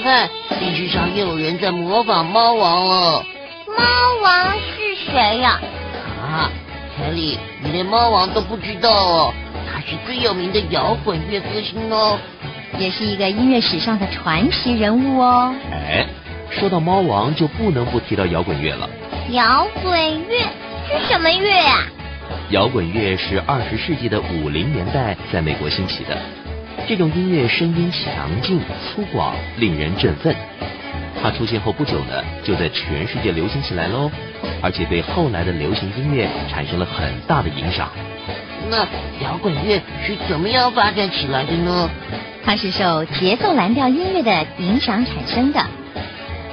看，电视上又有人在模仿猫王了。猫王是谁呀？啊，凯里，你连猫王都不知道哦？他是最有名的摇滚乐歌星哦，也是一个音乐史上的传奇人物哦。哎，说到猫王，就不能不提到摇滚乐了。摇滚乐是什么乐呀？摇滚乐是二十世纪的五零年代在美国兴起的。这种音乐声音强劲、粗犷，令人振奋。它出现后不久呢，就在全世界流行起来喽，而且对后来的流行音乐产生了很大的影响。那摇滚乐是怎么样发展起来的呢？它是受节奏蓝调音乐的影响产生的。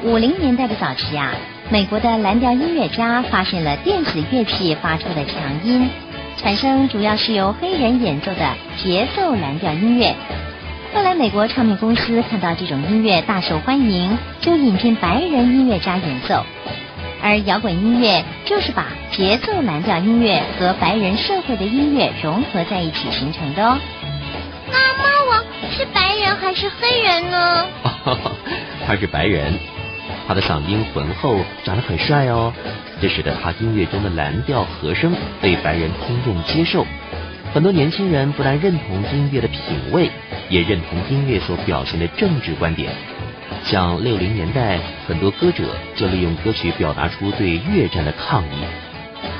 五零年代的早期啊，美国的蓝调音乐家发现了电子乐器发出的强音。产生主要是由黑人演奏的节奏蓝调音乐。后来美国唱片公司看到这种音乐大受欢迎，就引进白人音乐家演奏。而摇滚音乐就是把节奏蓝调音乐和白人社会的音乐融合在一起形成的哦。那猫王是白人还是黑人呢？他是白人，他的嗓音浑厚，长得很帅哦。这使得他音乐中的蓝调和声被白人听众接受，很多年轻人不但认同音乐的品味，也认同音乐所表现的政治观点。像六零年代，很多歌者就利用歌曲表达出对越战的抗议。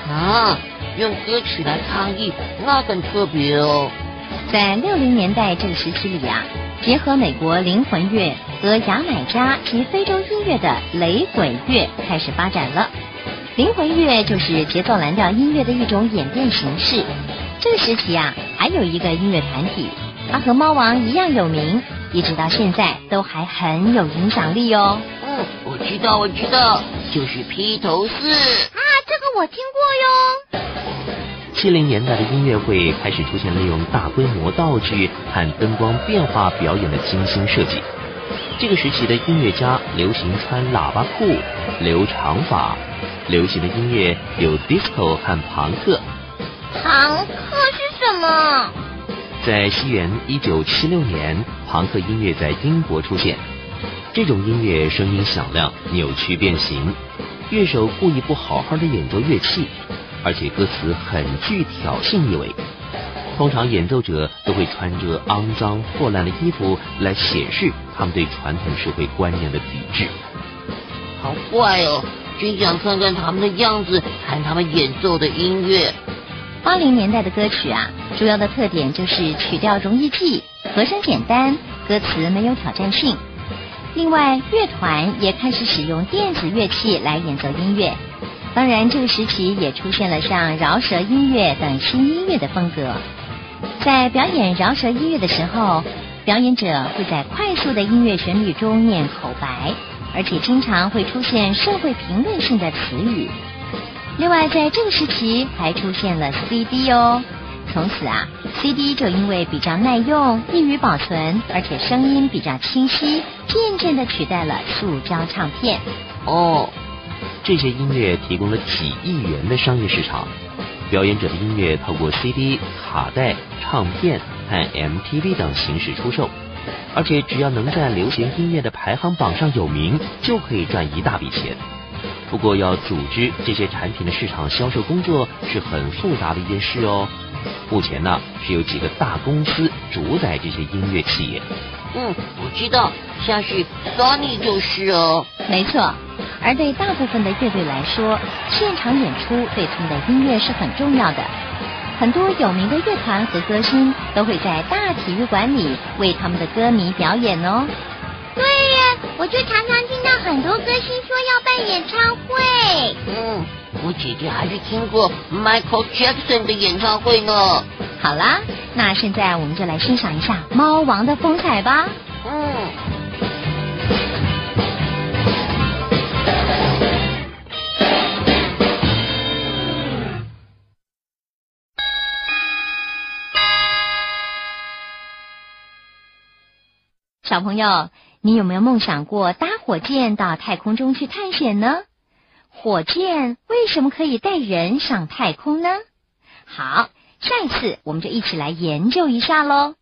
啊，用歌曲来抗议，那很特别哦。在六零年代这个时期里啊，结合美国灵魂乐和牙买加及非洲音乐的雷鬼乐开始发展了。灵魂乐就是节奏蓝调音乐的一种演变形式。这个时期啊，还有一个音乐团体，它和猫王一样有名，一直到现在都还很有影响力哦。嗯，我知道，我知道，就是披头士啊，这个我听过哟。七零年代的音乐会开始出现利用大规模道具和灯光变化表演的精心设计。这个时期的音乐家流行穿喇叭裤、留长发。流行的音乐有 disco 和朋克。朋克是什么？在西元一九七六年，朋克音乐在英国出现。这种音乐声音响亮、扭曲变形，乐手故意不好好的演奏乐器，而且歌词很具挑衅意味。通常演奏者都会穿着肮脏破烂的衣服来显示他们对传统社会观念的抵制。好怪哦！真想看看他们的样子，看他们演奏的音乐。八零年代的歌曲啊，主要的特点就是曲调容易记，和声简单，歌词没有挑战性。另外，乐团也开始使用电子乐器来演奏音乐。当然，这个时期也出现了像饶舌音乐等新音乐的风格。在表演饶舌音乐的时候，表演者会在快速的音乐旋律中念口白。而且经常会出现社会评论性的词语。另外，在这个时期还出现了 CD 哦。从此啊，CD 就因为比较耐用、易于保存，而且声音比较清晰，渐渐的取代了塑胶唱片。哦，这些音乐提供了几亿元的商业市场。表演者的音乐透过 CD、卡带、唱片和 MTV 等形式出售。而且只要能在流行音乐的排行榜上有名，就可以赚一大笔钱。不过要组织这些产品的市场销售工作是很复杂的一件事哦。目前呢是有几个大公司主宰这些音乐企业。嗯，我知道，像是 Sony 就是哦。没错，而对大部分的乐队来说，现场演出对他们的音乐是很重要的。很多有名的乐团和歌星都会在大体育馆里为他们的歌迷表演哦。对呀，我就常常听到很多歌星说要办演唱会。嗯，我姐姐还是听过 Michael Jackson 的演唱会呢。好啦，那现在我们就来欣赏一下猫王的风采吧。嗯。小朋友，你有没有梦想过搭火箭到太空中去探险呢？火箭为什么可以带人上太空呢？好，下一次我们就一起来研究一下喽。